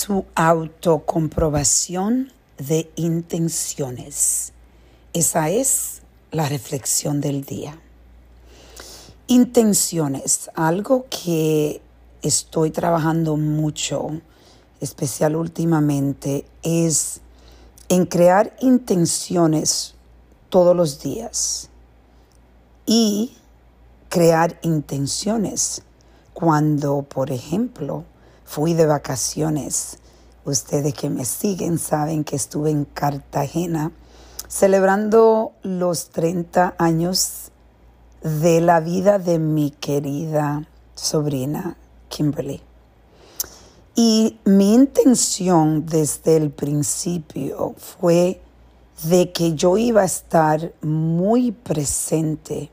su autocomprobación de intenciones. Esa es la reflexión del día. Intenciones, algo que estoy trabajando mucho, especial últimamente, es en crear intenciones todos los días y crear intenciones cuando, por ejemplo, fui de vacaciones. Ustedes que me siguen saben que estuve en Cartagena celebrando los 30 años de la vida de mi querida sobrina Kimberly. Y mi intención desde el principio fue de que yo iba a estar muy presente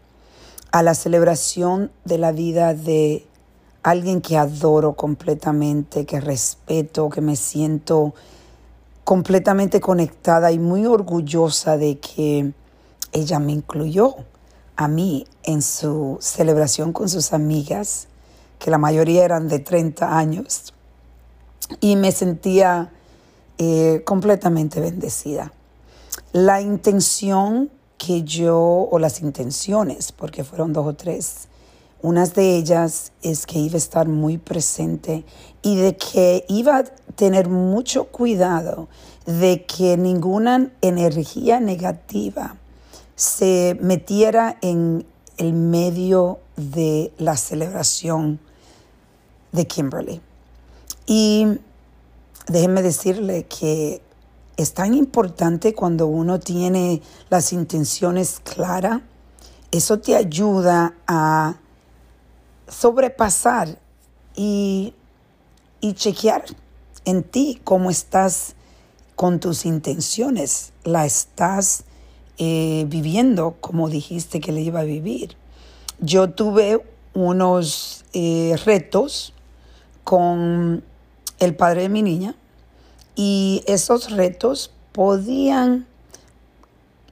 a la celebración de la vida de alguien que adoro completamente, que respeto, que me siento completamente conectada y muy orgullosa de que ella me incluyó a mí en su celebración con sus amigas, que la mayoría eran de 30 años, y me sentía eh, completamente bendecida. La intención que yo, o las intenciones, porque fueron dos o tres, unas de ellas es que iba a estar muy presente y de que iba a tener mucho cuidado de que ninguna energía negativa se metiera en el medio de la celebración de Kimberly. Y déjenme decirle que es tan importante cuando uno tiene las intenciones claras, eso te ayuda a sobrepasar y, y chequear en ti cómo estás con tus intenciones. ¿La estás eh, viviendo como dijiste que le iba a vivir? Yo tuve unos eh, retos con el padre de mi niña y esos retos podían,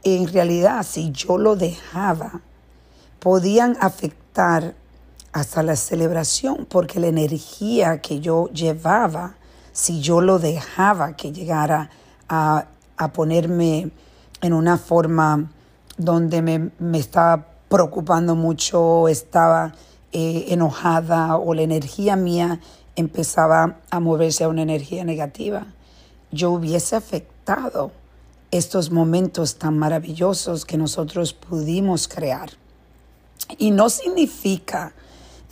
en realidad, si yo lo dejaba, podían afectar hasta la celebración, porque la energía que yo llevaba, si yo lo dejaba que llegara a, ponerme en una forma donde me, estaba preocupando mucho, estaba eh, enojada o la energía mía empezaba a moverse a una energía negativa, yo hubiese afectado estos momentos tan maravillosos que nosotros pudimos crear. Y no significa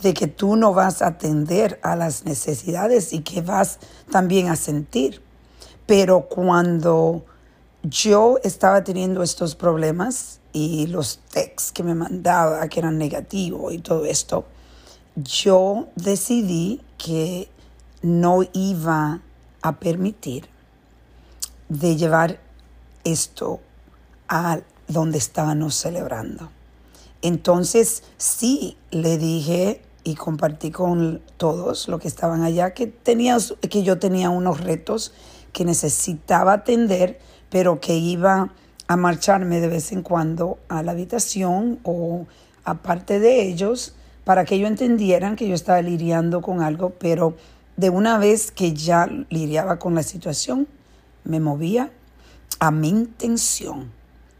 de que tú no vas a atender a las necesidades y que vas también a sentir. Pero cuando yo estaba teniendo estos problemas y los texts que me mandaba que eran negativos y todo esto, yo decidí que no iba a permitir de llevar esto a donde estábamos celebrando. Entonces sí le dije y compartí con todos los que estaban allá que, tenía, que yo tenía unos retos que necesitaba atender, pero que iba a marcharme de vez en cuando a la habitación o aparte de ellos para que ellos entendieran que yo estaba lidiando con algo, pero de una vez que ya lidiaba con la situación, me movía a mi intención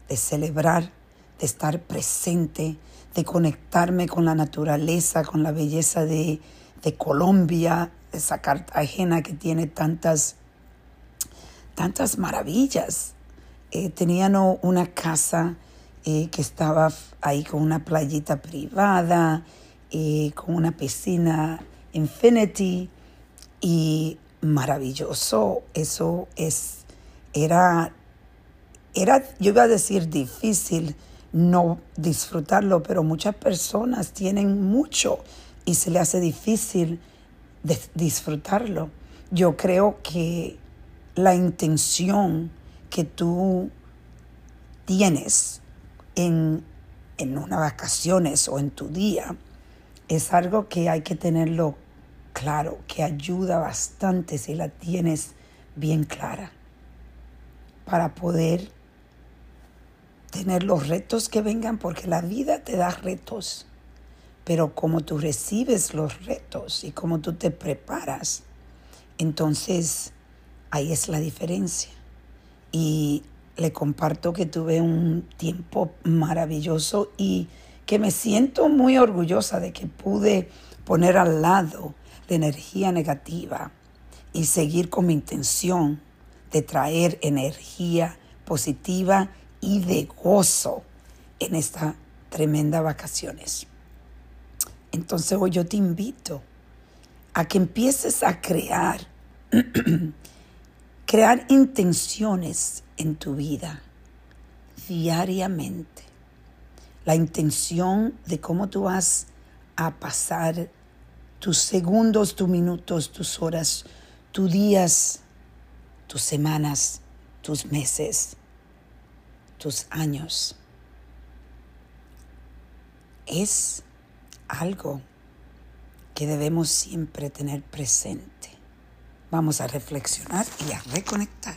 de celebrar, de estar presente, de conectarme con la naturaleza, con la belleza de, Colombia, esa Cartagena que tiene tantas, tantas maravillas. Eh, tenían una casa eh, que estaba ahí con una playita privada, eh, con una piscina infinity y maravilloso. Eso es, era, era, yo iba a decir difícil no disfrutarlo, pero muchas personas tienen mucho y se le hace difícil disfrutarlo. Yo creo que la intención que tú tienes en, en unas vacaciones o en tu día es algo que hay que tenerlo claro, que ayuda bastante si la tienes bien clara para poder tener los retos que vengan, porque la vida te da retos, pero como tú recibes los retos y como tú te preparas, Entonces, ahí es la diferencia. Y le comparto que tuve un tiempo maravilloso y que me siento muy orgullosa de que pude poner al lado la energía negativa y seguir con mi intención de traer energía positiva y de gozo en esta tremenda vacaciones. Entonces hoy yo te invito a que empieces a crear, crear intenciones en tu vida diariamente. La intención de cómo tú vas a pasar tus segundos, tus minutos, tus horas, tus días, tus semanas, tus meses, tus años. Es algo que debemos siempre tener presente. Vamos a reflexionar y a reconectar.